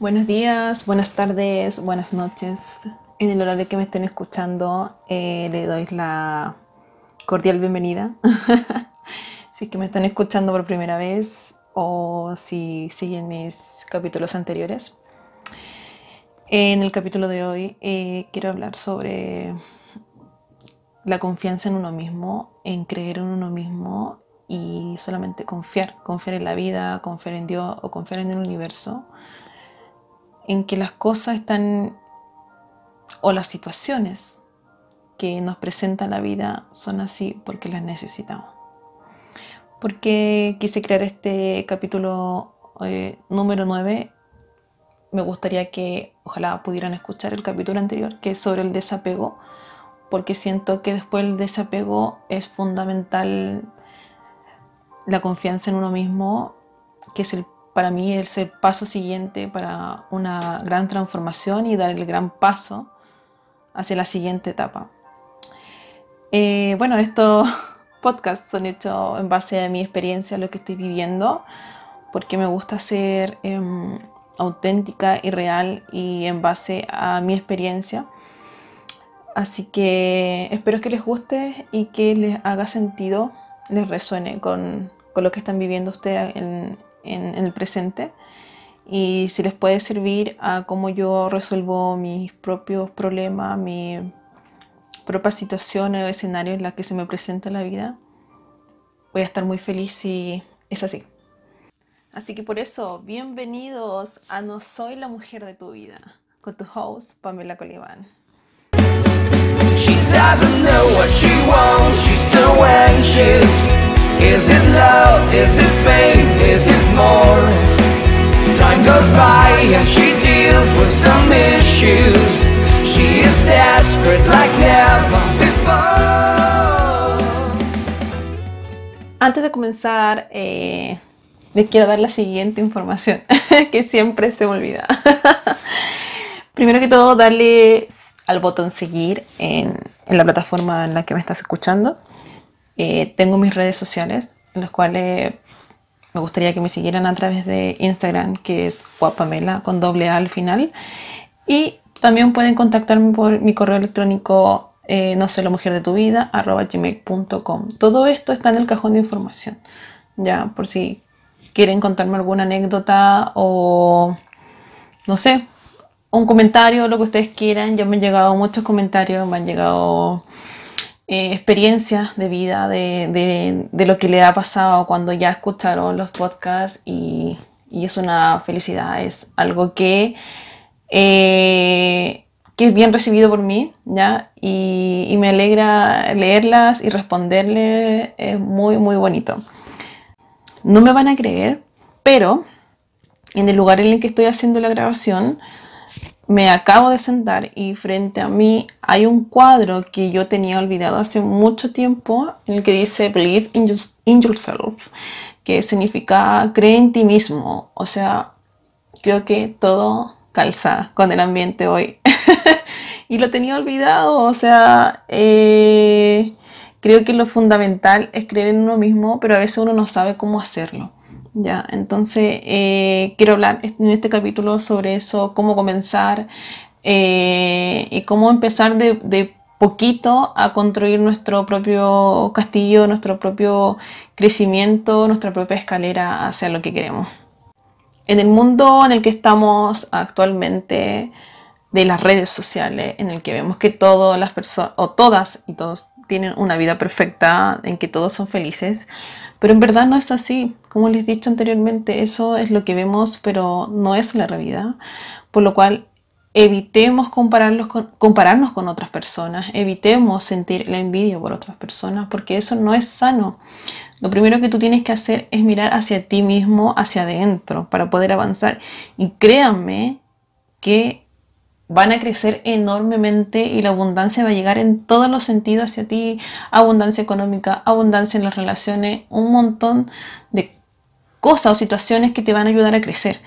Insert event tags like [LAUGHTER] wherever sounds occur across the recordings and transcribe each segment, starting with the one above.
Buenos días, buenas tardes, buenas noches. En el horario que me estén escuchando, eh, le doy la cordial bienvenida. [LAUGHS] si que me están escuchando por primera vez o si siguen mis capítulos anteriores. En el capítulo de hoy eh, quiero hablar sobre la confianza en uno mismo, en creer en uno mismo y solamente confiar, confiar en la vida, confiar en Dios o confiar en el universo, en que las cosas están o las situaciones que nos presenta la vida son así porque las necesitamos. Porque quise crear este capítulo eh, número 9, me gustaría que ojalá pudieran escuchar el capítulo anterior, que es sobre el desapego, porque siento que después del desapego es fundamental la confianza en uno mismo, que es el, para mí es el paso siguiente para una gran transformación y dar el gran paso hacia la siguiente etapa. Eh, bueno, estos [LAUGHS] podcasts son hechos en base a mi experiencia, lo que estoy viviendo, porque me gusta ser em, auténtica y real y en base a mi experiencia. Así que espero que les guste y que les haga sentido, les resuene con, con lo que están viviendo ustedes en, el presente y si les puede servir a cómo yo resuelvo mis propios problemas, mis propias situaciones o escenarios en las que se me presenta la vida, voy a estar muy feliz si es así. Así que por eso, bienvenidos a No Soy la Mujer de tu Vida, con tu host, Pamela Colibán. She doesn't know what she wants, she's so anxious. Is it love? Is it fame? Is it more? Time goes by and she deals with some issues. She is desperate like never before. Antes de comenzar, eh, les quiero dar la siguiente información [LAUGHS] que siempre se me olvida. [LAUGHS] Primero que todo, darle al botón seguir en, en la plataforma en la que me estás escuchando. Eh, tengo mis redes sociales, en las cuales me gustaría que me siguieran a través de Instagram, que es guapamela con doble A al final. Y también pueden contactarme por mi correo electrónico eh, no sé la mujer de tu vida arroba gmail.com. Todo esto está en el cajón de información. Ya, por si quieren contarme alguna anécdota o no sé, un comentario, lo que ustedes quieran. Ya me han llegado muchos comentarios, me han llegado eh, experiencias de vida, de, lo que le ha pasado cuando ya escucharon los podcasts y, es una felicidad, es algo que, eh, que es bien recibido por mí, ¿ya? Y, me alegra leerlas y responderle, es muy, muy bonito. No me van a creer, pero en el lugar en el que estoy haciendo la grabación, me acabo de sentar y frente a mí hay un cuadro que yo tenía olvidado hace mucho tiempo en el que dice Believe in, yourself, que significa cree en ti mismo. O sea, creo que todo calza con el ambiente hoy. [LAUGHS] y lo tenía olvidado, o sea, eh, creo que lo fundamental es creer en uno mismo, pero a veces uno no sabe cómo hacerlo. Ya, entonces eh, quiero hablar en este capítulo sobre eso, cómo comenzar eh, y cómo empezar de, poquito a construir nuestro propio castillo, nuestro propio crecimiento, nuestra propia escalera hacia lo que queremos. En el mundo en el que estamos actualmente, de las redes sociales, en el que vemos que todas las personas, o todas y todos tienen una vida perfecta, en que todos son felices, pero en verdad no es así. Como les he dicho anteriormente, eso es lo que vemos, pero no es la realidad. Por lo cual, evitemos compararnos con, compararnos con otras personas, evitemos sentir la envidia por otras personas, porque eso no es sano. Lo primero que tú tienes que hacer es mirar hacia ti mismo, hacia adentro, para poder avanzar. Y créanme que van a crecer enormemente y la abundancia va a llegar en todos los sentidos hacia ti, abundancia económica, abundancia en las relaciones, un montón de cosas o situaciones que te van a ayudar a crecer.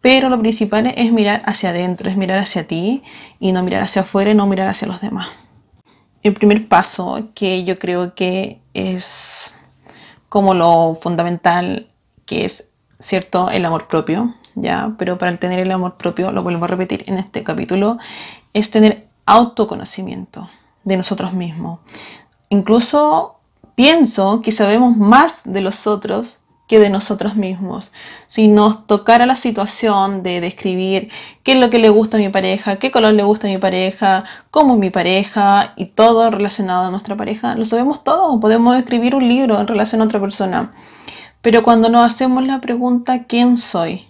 Pero lo principal es mirar hacia adentro, es mirar hacia ti y no mirar hacia afuera y no mirar hacia los demás. El primer paso que yo creo que es como lo fundamental, que es, ¿cierto?, el amor propio. ¿Ya? Pero para tener el amor propio, lo vuelvo a repetir en este capítulo, es tener autoconocimiento de nosotros mismos. Incluso pienso que sabemos más de los otros que de nosotros mismos. Si nos tocara la situación de describir qué es lo que le gusta a mi pareja, qué color le gusta a mi pareja, cómo es mi pareja y todo relacionado a nuestra pareja, lo sabemos todo. Podemos escribir un libro en relación a otra persona. Pero cuando nos hacemos la pregunta, ¿quién soy?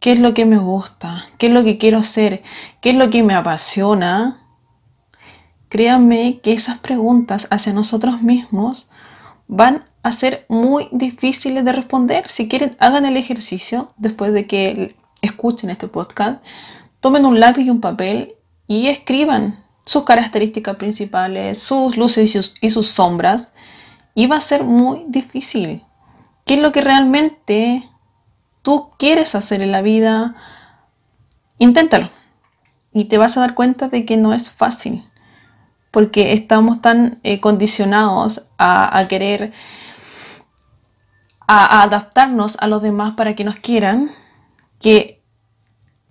¿Qué es lo que me gusta? ¿Qué es lo que quiero hacer? ¿Qué es lo que me apasiona? Créanme que esas preguntas hacia nosotros mismos van a ser muy difíciles de responder. Si quieren, hagan el ejercicio después de que escuchen este podcast. Tomen un lápiz y un papel y escriban sus características principales, sus luces y sus, sombras. Y va a ser muy difícil. ¿Qué es lo que realmente tú quieres hacer en la vida? Inténtalo. Y te vas a dar cuenta de que no es fácil. Porque estamos tan eh, condicionados a querer a, adaptarnos a los demás para que nos quieran, que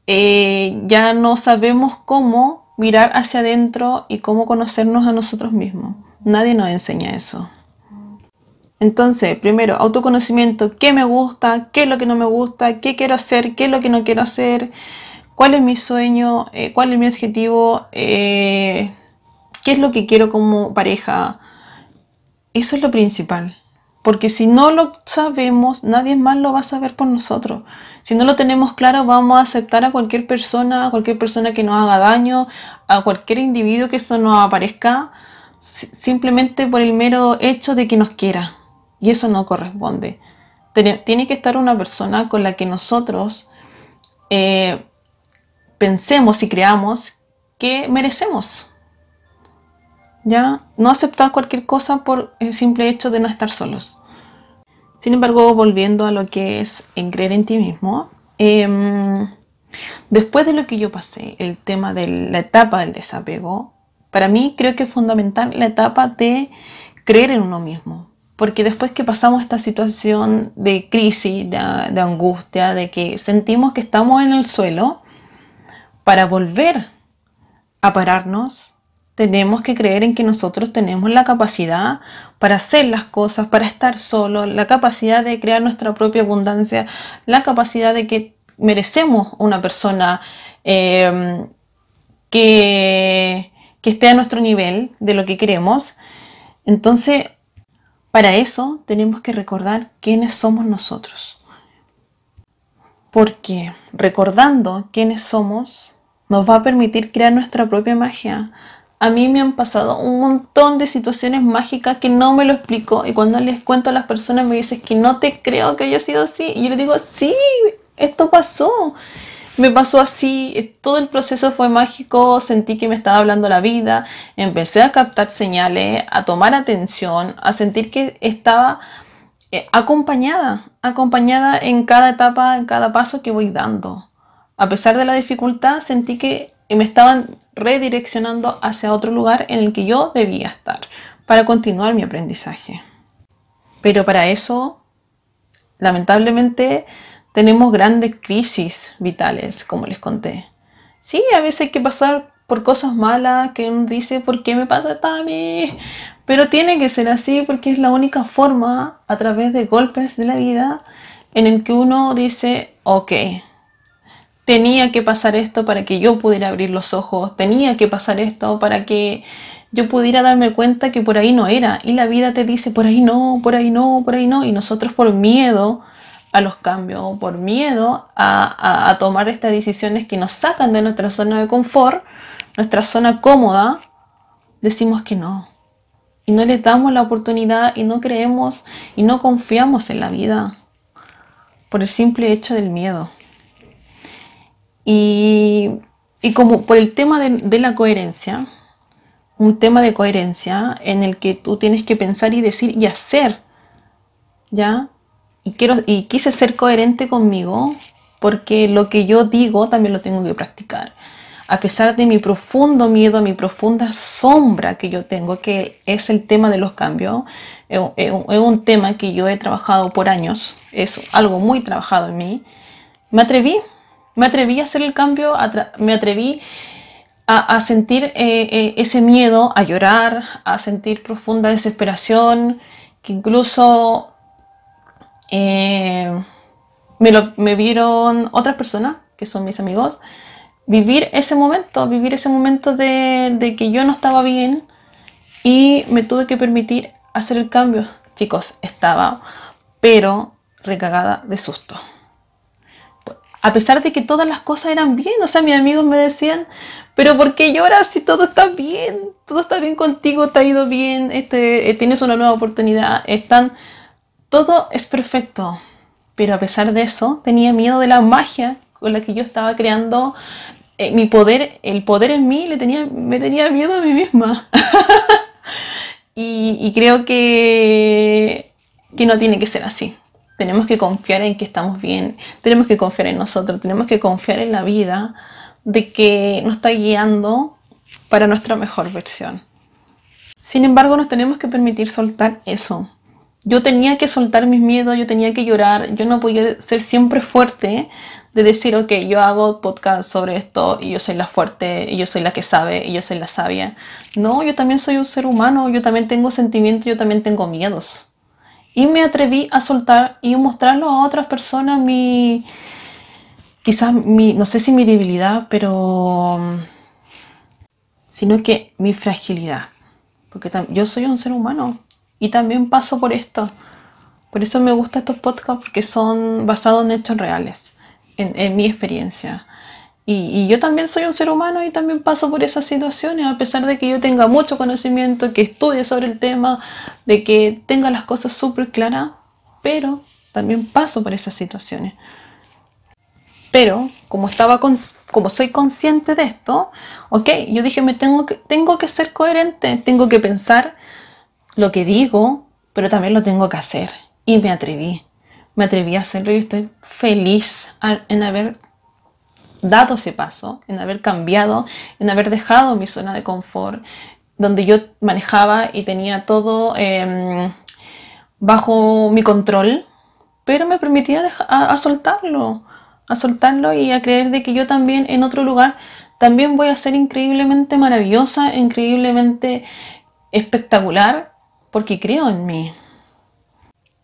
eh, ya no sabemos cómo mirar hacia adentro y cómo conocernos a nosotros mismos. Nadie nos enseña eso. Entonces, primero, autoconocimiento, qué me gusta, qué es lo que no me gusta, qué quiero hacer, qué es lo que no quiero hacer, cuál es mi sueño, eh, cuál es mi objetivo, eh, qué es lo que quiero como pareja. Eso es lo principal. Porque si no lo sabemos, nadie más lo va a saber por nosotros. Si no lo tenemos claro, vamos a aceptar a cualquier persona, a cualquier persona que nos haga daño, a cualquier individuo que eso nos aparezca, simplemente por el mero hecho de que nos quiera. Y eso no corresponde. Tiene que estar una persona con la que nosotros eh, pensemos y creamos que merecemos. ¿ya? No aceptar cualquier cosa por el simple hecho de no estar solos. Sin embargo, volviendo a lo que es creer en ti mismo, em, después de lo que yo pasé, el tema de la etapa del desapego, para mí creo que es fundamental la etapa de creer en uno mismo. Porque después que pasamos esta situación de crisis, de, angustia, de que sentimos que estamos en el suelo, para volver a pararnos, tenemos que creer en que nosotros tenemos la capacidad para hacer las cosas, para estar solos, la capacidad de crear nuestra propia abundancia, la capacidad de que merecemos una persona em, que, que esté a nuestro nivel de lo que queremos. Entonces, para eso tenemos que recordar quiénes somos nosotros. Porque recordando quiénes somos, nos va a permitir crear nuestra propia magia, a mí me han pasado un montón de situaciones mágicas que no me lo explico y cuando les cuento a las personas me dicen que no te creo que haya sido así y yo les digo, sí, esto pasó. Me pasó así, todo el proceso fue mágico, sentí que me estaba hablando la vida, empecé a captar señales, a tomar atención, a sentir que estaba eh, acompañada, acompañada en cada etapa, en cada paso que voy dando. A pesar de la dificultad, sentí que me estaban redireccionando hacia otro lugar en el que yo debía estar para continuar mi aprendizaje. Pero para eso, lamentablemente, tenemos grandes crisis vitales, como les conté. Sí, a veces hay que pasar por cosas malas que uno dice, ¿por qué me pasa a mí? Pero tiene que ser así porque es la única forma, a través de golpes de la vida, en el que uno dice, ok, tenía que pasar esto para que yo pudiera abrir los ojos, tenía que pasar esto para que yo pudiera darme cuenta que por ahí no era. Y la vida te dice, por ahí no, por ahí no, por ahí no. Y nosotros por miedo a los cambios, por miedo a, tomar estas decisiones que nos sacan de nuestra zona de confort, nuestra zona cómoda, decimos que no. Y no les damos la oportunidad y no creemos y no confiamos en la vida por el simple hecho del miedo. Y, como por el tema de, la coherencia, un tema de coherencia en el que tú tienes que pensar y decir y hacer, ¿ya? Y, quiero, y quise ser coherente conmigo porque lo que yo digo también lo tengo que practicar. A pesar de mi profundo miedo, mi profunda sombra que yo tengo, que es el tema de los cambios, es un tema que yo he trabajado por años, es algo muy trabajado en mí, me atreví, me atreví a hacer el cambio, me atreví a, sentir eh, eh, ese miedo, a llorar, a sentir profunda desesperación, que incluso eh, me, lo, me vieron otras personas, que son mis amigos, vivir ese momento, vivir ese momento de, de que yo no estaba bien y me tuve que permitir hacer el cambio. Chicos, estaba, pero recagada de susto a pesar de que todas las cosas eran bien. O sea, mis amigos me decían, pero ¿por qué lloras si todo está bien? Todo está bien contigo, te ha ido bien, este, eh, tienes una nueva oportunidad, están... Todo es perfecto. Pero a pesar de eso, tenía miedo de la magia con la que yo estaba creando eh, mi poder, el poder en mí, le tenía, me tenía miedo a mí misma. [LAUGHS] y, y creo que, que no tiene que ser así. Tenemos que confiar en que estamos bien, tenemos que confiar en nosotros, tenemos que confiar en la vida de que nos está guiando para nuestra mejor versión. Sin embargo, nos tenemos que permitir soltar eso. Yo tenía que soltar mis miedos, yo tenía que llorar, yo no podía ser siempre fuerte de decir, ok, yo hago podcast sobre esto y yo soy la fuerte y yo soy la que sabe y yo soy la sabia. No, yo también soy un ser humano, yo también tengo sentimientos, yo también tengo miedos. Y me atreví a soltar y mostrarlo a otras personas mi, quizás mi, no sé si mi debilidad, pero, sino que mi fragilidad, porque yo soy un ser humano y también paso por esto. Por eso me gustan estos podcasts porque son basados en hechos reales, en, mi experiencia. Y, yo también soy un ser humano y también paso por esas situaciones, a pesar de que yo tenga mucho conocimiento, que estudie sobre el tema, de que tenga las cosas súper claras, pero también paso por esas situaciones. Pero como estaba como soy consciente de esto, ok, yo dije, me tengo que, tengo que ser coherente, tengo que pensar lo que digo, pero también lo tengo que hacer. Y me atreví, me atreví a hacerlo y estoy feliz en haber dado ese paso, en haber cambiado, en haber dejado mi zona de confort, donde yo manejaba y tenía todo em, bajo mi control, pero me permitía a, soltarlo, a soltarlo y a creer de que yo también en otro lugar también voy a ser increíblemente maravillosa, increíblemente espectacular, porque creo en mí.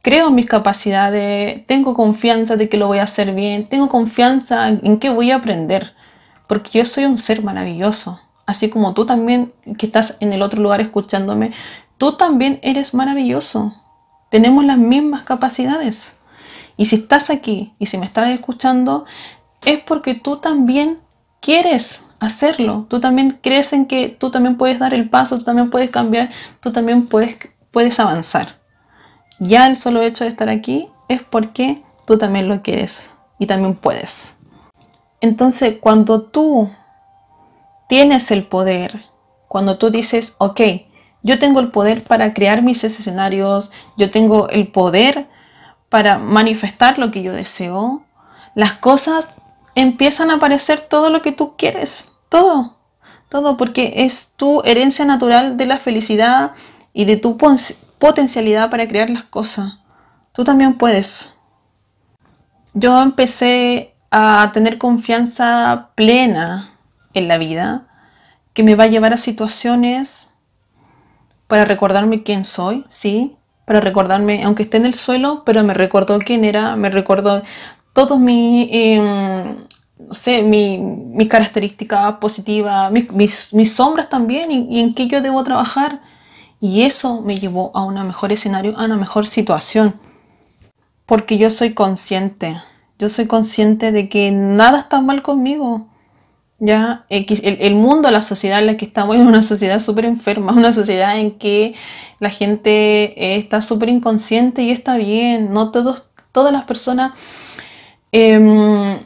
Creo en mis capacidades, tengo confianza de que lo voy a hacer bien, tengo confianza en que voy a aprender, porque yo soy un ser maravilloso, así como tú también que estás en el otro lugar escuchándome, tú también eres maravilloso, tenemos las mismas capacidades. Y si estás aquí y si me estás escuchando, es porque tú también quieres hacerlo, tú también crees en que tú también puedes dar el paso, tú también puedes cambiar, tú también puedes, puedes avanzar. Ya el solo hecho de estar aquí es porque tú también lo quieres y también puedes. Entonces, cuando tú tienes el poder, cuando tú dices, ok, yo tengo el poder para crear mis escenarios, yo tengo el poder para manifestar lo que yo deseo, las cosas empiezan a aparecer todo lo que tú quieres, todo, todo, porque es tu herencia natural de la felicidad y de tu potencialidad para crear las cosas. Tú también puedes. Yo empecé a tener confianza plena en la vida que me va a llevar a situaciones para recordarme quién soy, sí, para recordarme, aunque esté en el suelo, pero me recordó quién era, me recordó todos mis, em, no sé, mi, mi características positivas, mis, mis, sombras también y en qué yo debo trabajar y eso me llevó a un mejor escenario, a una mejor situación. Porque yo soy consciente, yo soy consciente de que nada está mal conmigo. Ya, el, mundo, la sociedad en la que estamos [LAUGHS] es una sociedad súper enferma, una sociedad en que la gente está súper inconsciente y está bien. No todos, todas las personas em,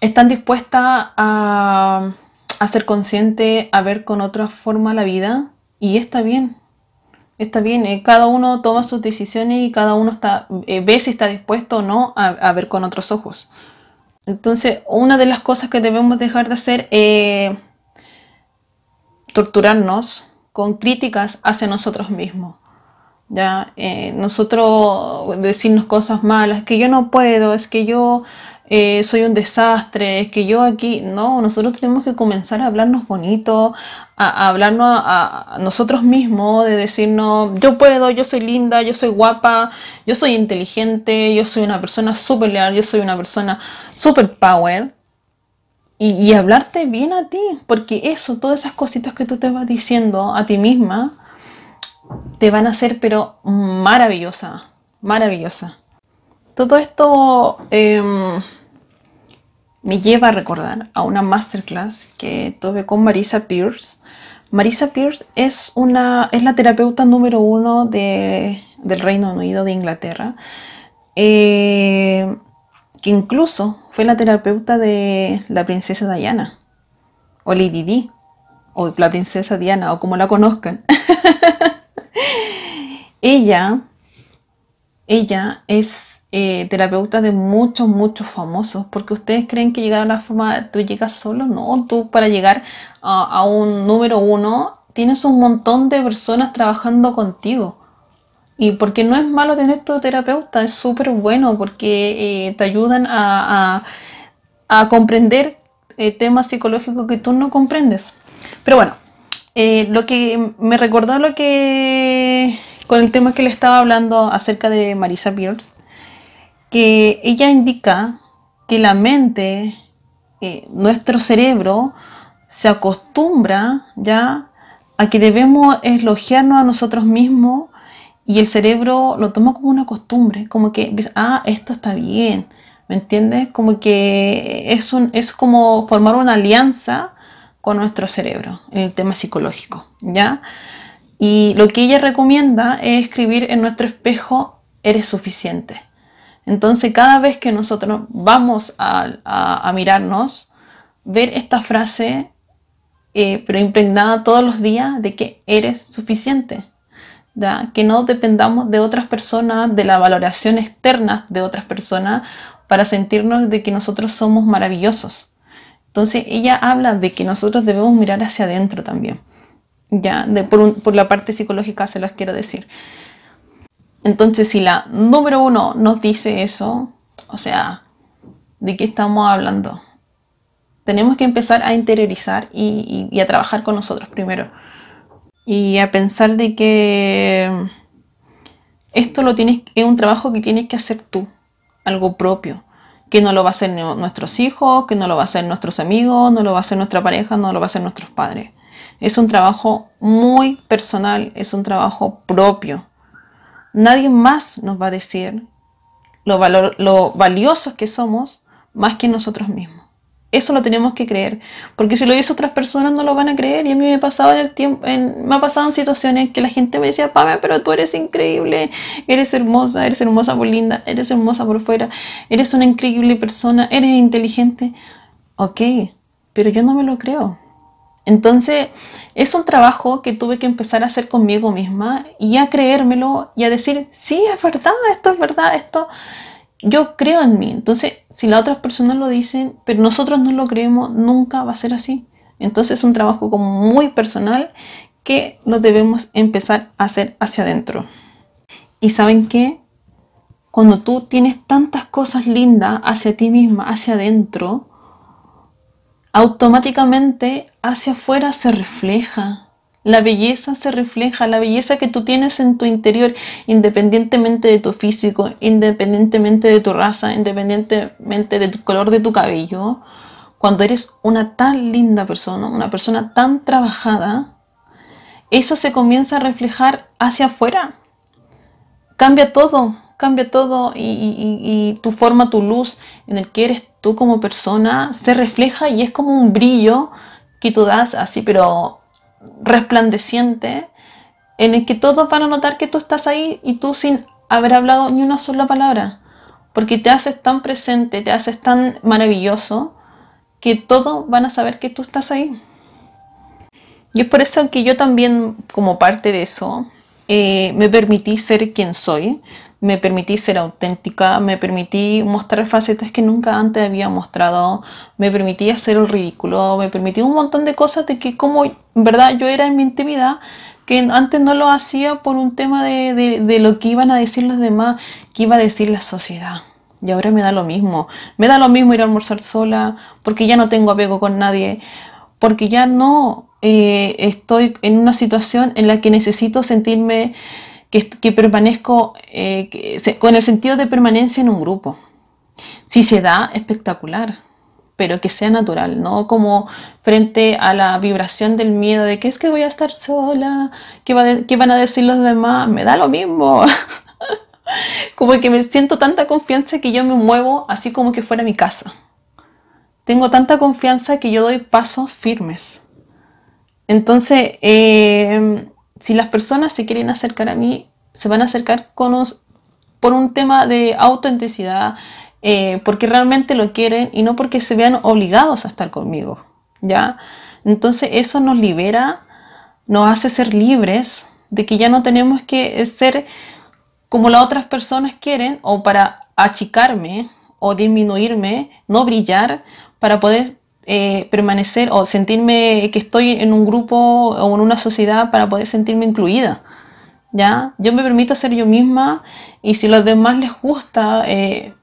están dispuestas a, a ser conscientes, a ver con otra forma la vida y está bien. Está bien, eh, cada uno toma sus decisiones y cada uno está, eh, ve si está dispuesto o no a, ver con otros ojos. Entonces, una de las cosas que debemos dejar de hacer es torturarnos con críticas hacia nosotros mismos. Ya, eh, nosotros decirnos cosas malas, que yo no puedo, es que yo eh, soy un desastre, es que yo aquí, no, nosotros tenemos que comenzar a hablarnos bonito, a, hablarnos a, nosotros mismos, de decirnos, yo puedo, yo soy linda, yo soy guapa, yo soy inteligente, yo soy una persona súper leal, yo soy una persona super power. Y, y, hablarte bien a ti, porque eso, todas esas cositas que tú te vas diciendo a ti misma, te van a hacer pero maravillosa, maravillosa. Todo esto em, me lleva a recordar a una masterclass que tuve con Marisa Pierce. Marisa Pierce es, una, es la terapeuta número uno de, del Reino Unido de Inglaterra, eh, que incluso fue la terapeuta de la princesa Diana, o Lady Di, o la princesa Diana, o como la conozcan. [LAUGHS] ella, ella es eh, terapeuta de muchos, muchos famosos, porque ustedes creen que llegar a la fama, tú llegas solo, no, tú para llegar a, un número uno tienes un montón de personas trabajando contigo. Y porque no es malo tener tu terapeuta, es súper bueno porque eh, te ayudan a, comprender eh, temas psicológicos que tú no comprendes. Pero bueno, eh, lo que me recordó lo que con el tema que le estaba hablando acerca de Marisa Pierce, que ella indica que la mente, eh, nuestro cerebro, se acostumbra ya a que debemos elogiarnos a nosotros mismos y el cerebro lo toma como una costumbre, como que, ah, esto está bien, ¿me entiendes? Como que es, un, es como formar una alianza con nuestro cerebro en el tema psicológico, ¿ya? Y lo que ella recomienda es escribir en nuestro espejo, eres suficiente. Entonces cada vez que nosotros vamos a, mirarnos, ver esta frase, eh, pero impregnada todos los días de que eres suficiente. ¿ya? Que no dependamos de otras personas, de la valoración externa de otras personas, para sentirnos de que nosotros somos maravillosos. Entonces ella habla de que nosotros debemos mirar hacia adentro también. Ya, de, por, la parte psicológica se las quiero decir. Entonces si la número uno nos dice eso, o sea, ¿de qué estamos hablando? Tenemos que empezar a interiorizar y, a trabajar con nosotros primero. Y a pensar de que esto lo tienes, es un trabajo que tienes que hacer tú, algo propio que no lo va a hacer nuestros hijos, que no lo va a hacer nuestros amigos, no lo va a hacer nuestra pareja, no lo va a hacer nuestros padres. Es un trabajo muy personal, es un trabajo propio. Nadie más nos va a decir lo, valor, lo valiosos que somos más que nosotros mismos. Eso lo tenemos que creer, porque si lo dice otras personas no lo van a creer. Y a mí me ha pasado en el tiempo, me ha pasado en situaciones que la gente me decía, Pame, pero tú eres increíble, eres hermosa, eres hermosa por linda, eres hermosa por fuera, eres una increíble persona, eres inteligente. Ok, pero yo no me lo creo. Entonces, es un trabajo que tuve que empezar a hacer conmigo misma y a creérmelo y a decir, sí, es verdad, esto es verdad, esto yo creo en mí. Entonces, si las otras personas lo dicen, pero nosotros no lo creemos, nunca va a ser así. Entonces es un trabajo como muy personal que lo debemos empezar a hacer hacia adentro. Y saben qué? Cuando tú tienes tantas cosas lindas hacia ti misma, hacia adentro, automáticamente hacia afuera se refleja. La belleza se refleja, la belleza que tú tienes en tu interior, independientemente de tu físico, independientemente de tu raza, independientemente del color de tu cabello. Cuando eres una tan linda persona, una persona tan trabajada, eso se comienza a reflejar hacia afuera. Cambia todo, cambia todo y, tu forma, tu luz en el que eres tú como persona se refleja y es como un brillo que tú das así, pero resplandeciente en el que todos van a notar que tú estás ahí y tú sin haber hablado ni una sola palabra, porque te haces tan presente, te haces tan maravilloso, que todos van a saber que tú estás ahí. Y es por eso que yo también, como parte de eso, eh, me permití ser quien soy, me permití ser auténtica, me permití mostrar facetas que nunca antes había mostrado, me permití hacer el ridículo, me permití un montón de cosas de que como verdad yo era en mi intimidad, que antes no lo hacía por un tema de, de lo que iban a decir los demás, que iba a decir la sociedad. Y ahora me da lo mismo. Me da lo mismo ir a almorzar sola, porque ya no tengo apego con nadie, porque ya no eh, estoy en una situación en la que necesito sentirme que, permanezco eh, con el sentido de permanencia en un grupo. Si se da, espectacular, pero que sea natural, no como frente a la vibración del miedo de que es que voy a estar sola, que, van a decir los demás, me da lo mismo. [LAUGHS] como que me siento tanta confianza que yo me muevo así como que fuera mi casa. Tengo tanta confianza que yo doy pasos firmes. Entonces, eh, si las personas se quieren acercar a mí, se van a acercar con por un tema de autenticidad, eh, porque realmente lo quieren y no porque se vean obligados a estar conmigo, ¿ya? Entonces eso nos libera, nos hace ser libres de que ya no tenemos que ser como las otras personas quieren o para achicarme o disminuirme, no brillar para poder eh, permanecer o sentirme que estoy en un grupo o en una sociedad para poder sentirme incluida. ¿Ya? Yo me permito ser yo misma y si a los demás les gusta, eh,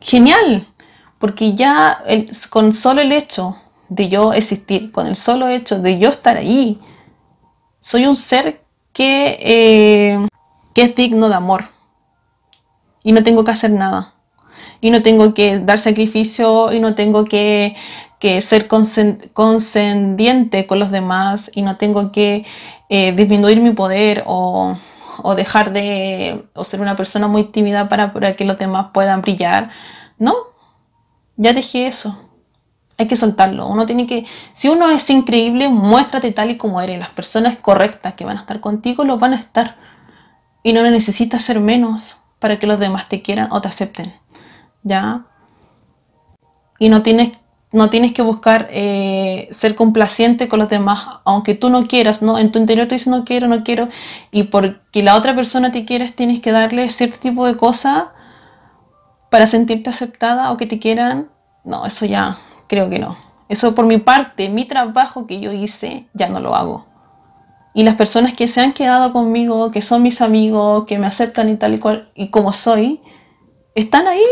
genial, porque ya con solo el hecho de yo existir, con el solo hecho de yo estar ahí, soy un ser que, eh, que es digno de amor y no tengo que hacer nada y no tengo que dar sacrificio y no tengo que, ser conscendiente con los demás y no tengo que eh, disminuir mi poder o, dejar de o ser una persona muy tímida para, para que los demás puedan brillar. No, ya dejé eso. Hay que soltarlo. Uno tiene que, si uno es increíble, muéstrate tal y como eres. Las personas correctas que van a estar contigo lo van a estar. Y no necesitas ser menos para que los demás te quieran o te acepten. ¿Ya? Y no tienes, no tienes que buscar eh, ser complaciente con los demás, aunque tú no quieras, ¿no? En tu interior tú dices no quiero, no quiero, y porque la otra persona te quieres, tienes que darle cierto tipo de cosas para sentirte aceptada o que te quieran. No, eso ya creo que no. Eso por mi parte, mi trabajo que yo hice, ya no lo hago. Y las personas que se han quedado conmigo, que son mis amigos, que me aceptan y tal y cual, y como soy, están ahí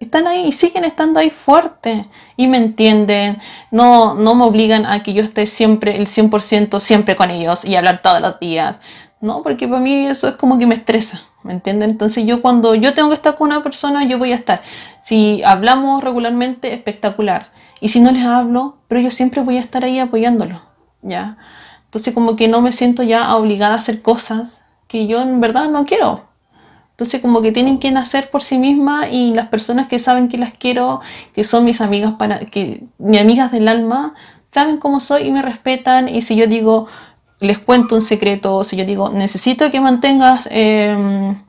están ahí y siguen estando ahí fuertes y me entienden, no, no me obligan a que yo esté siempre el 100% siempre con ellos y hablar todos los días, no, porque para mí eso es como que me estresa, ¿me entienden? Entonces yo cuando yo tengo que estar con una persona, yo voy a estar. Si hablamos regularmente, espectacular. Y si no les hablo, pero yo siempre voy a estar ahí apoyándolo, ¿ya? Entonces como que no me siento ya obligada a hacer cosas que yo en verdad no quiero, entonces como que tienen que nacer por sí mismas y las personas que saben que las quiero, que son mis amigas para que mis amigas del alma, saben cómo soy y me respetan. Y si yo digo les cuento un secreto, si yo digo necesito que mantengas em,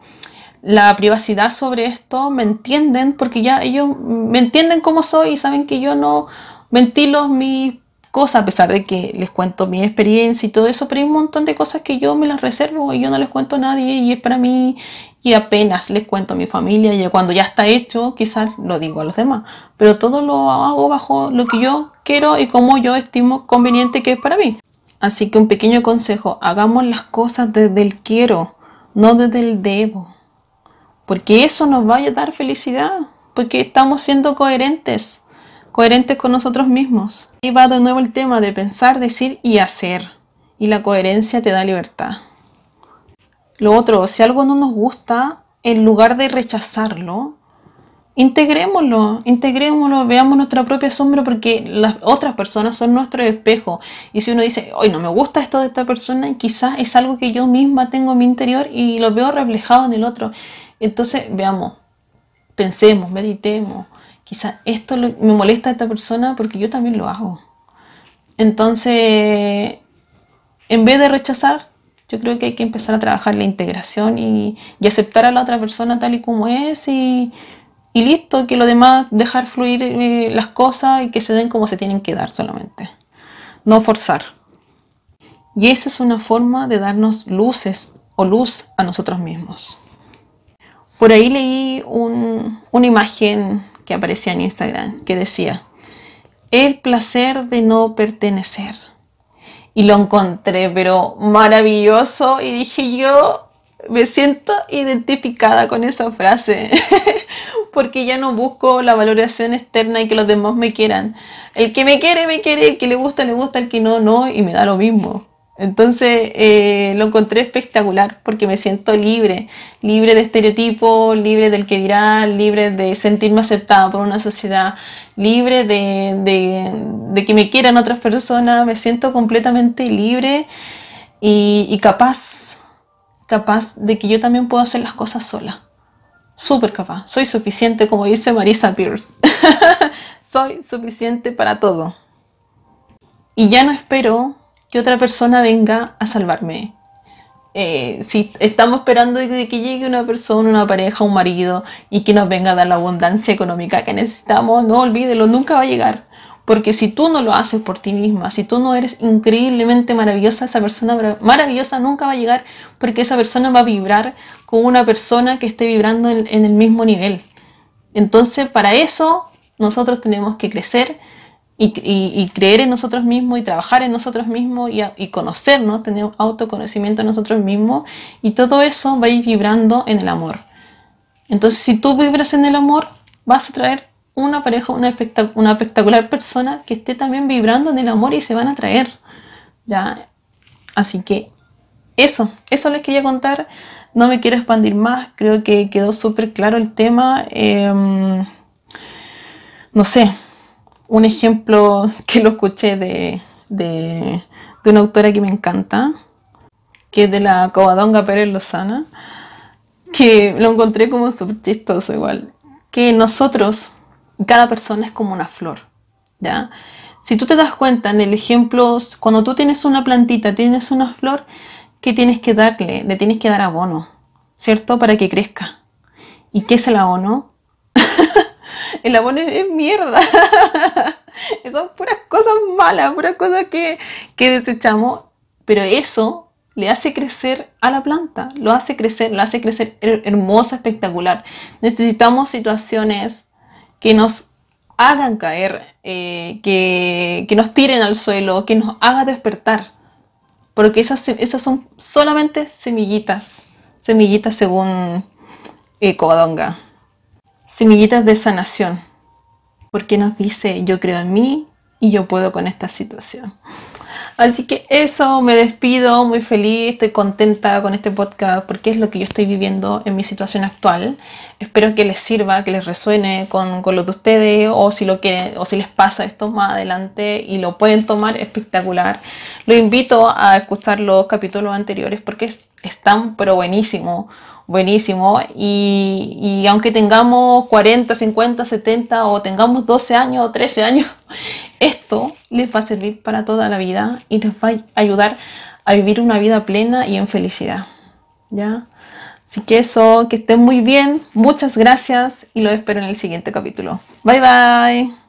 la privacidad sobre esto, me entienden porque ya ellos me entienden cómo soy y saben que yo no ventilo mis cosas a pesar de que les cuento mi experiencia y todo eso, pero hay un montón de cosas que yo me las reservo y yo no les cuento a nadie y es para mí y apenas les cuento a mi familia y cuando ya está hecho quizás lo digo a los demás, pero todo lo hago bajo lo que yo quiero y como yo estimo conveniente que es para mí. Así que un pequeño consejo, hagamos las cosas desde el quiero, no desde el debo, porque eso nos va a dar felicidad, porque estamos siendo coherentes, coherentes con nosotros mismos. Y va de nuevo el tema de pensar, decir y hacer, y la coherencia te da libertad. Lo otro, si algo no nos gusta, en lugar de rechazarlo, integrémoslo, integrémoslo, veamos nuestra propia sombra porque las otras personas son nuestro espejo. Y si uno dice, hoy no me gusta esto de esta persona, quizás es algo que yo misma tengo en mi interior y lo veo reflejado en el otro. Entonces, veamos, pensemos, meditemos. Quizás esto me molesta a esta persona porque yo también lo hago. Entonces, en vez de rechazar, yo creo que hay que empezar a trabajar la integración y, aceptar a la otra persona tal y como es y, listo, que lo demás dejar fluir eh, las cosas y que se den como se tienen que dar solamente. No forzar. Y esa es una forma de darnos luces o luz a nosotros mismos. Por ahí leí una imagen que aparecía en Instagram que decía, el placer de no pertenecer y lo encontré, pero maravilloso. Y dije yo, me siento identificada con esa frase, [LAUGHS] porque ya no busco la valoración externa y que los demás me quieran. El que me quiere, me quiere, el que le gusta, le gusta, el que no, no, y me da lo mismo. Entonces eh, lo encontré espectacular porque me siento libre, libre de estereotipos, libre del que dirá, libre de sentirme aceptada por una sociedad, libre de, que me quieran otras personas, me siento completamente libre y, capaz, capaz de que yo también puedo hacer las cosas sola. Súper capaz, soy suficiente como dice Marisa Pierce. [LAUGHS] soy suficiente para todo. Y ya no espero que otra persona venga a salvarme. Eh, si estamos esperando de que llegue una persona, una pareja, un marido y que nos venga a dar la abundancia económica que necesitamos, no olvídelo, nunca va a llegar. Porque si tú no lo haces por ti misma, si tú no eres increíblemente maravillosa, esa persona maravillosa nunca va a llegar porque esa persona va a vibrar con una persona que esté vibrando en, en el mismo nivel. Entonces, para eso nosotros tenemos que crecer, y, creer en nosotros mismos y trabajar en nosotros mismos y, y, conocernos, tener autoconocimiento de nosotros mismos y todo eso va a ir vibrando en el amor. Entonces, si tú vibras en el amor, vas a traer una pareja, una, espectacular persona que esté también vibrando en el amor y se van a traer. ¿ya? Así que eso, eso les quería contar. No me quiero expandir más, creo que quedó súper claro el tema. Em, no sé, un ejemplo [LAUGHS] que lo escuché de, de, una autora que me encanta, que es de la Covadonga Pérez Lozana, que lo encontré como súper chistoso igual, que nosotros, cada persona es como una flor, ¿ya? Si tú te das cuenta en el ejemplo, cuando tú tienes una plantita, tienes una flor, ¿qué tienes que darle? Le tienes que dar abono, ¿cierto? Para que crezca. ¿Y qué es el abono? El abono es, mierda. [LAUGHS] Son puras cosas malas, puras cosas que, desechamos. Pero eso le hace crecer a la planta, lo hace crecer, lo hace crecer hermosa, espectacular. Necesitamos situaciones que nos hagan caer, eh, que, nos tiren al suelo, que nos hagan despertar. Porque esas, esas son solamente semillitas, semillitas según eh, semillitas de sanación, porque nos dice, yo creo en mí y yo puedo con esta situación. Así que eso, me despido muy feliz, estoy contenta con este podcast porque es lo que yo estoy viviendo en mi situación actual. Espero que les sirva, que les resuene con, con lo de ustedes o si, lo quieren, o si les pasa esto más adelante y lo pueden tomar espectacular. Lo invito a escuchar los capítulos anteriores porque es, es tan pero buenísimo buenísimo. Y, aunque tengamos 40, 50, 70 o tengamos 12 años o 13 años, [LAUGHS] esto les va a servir para toda la vida y les va a ayudar a vivir una vida plena y en felicidad. ¿Ya? Así que eso, que estén muy bien, muchas gracias y lo espero en el siguiente capítulo. Bye bye.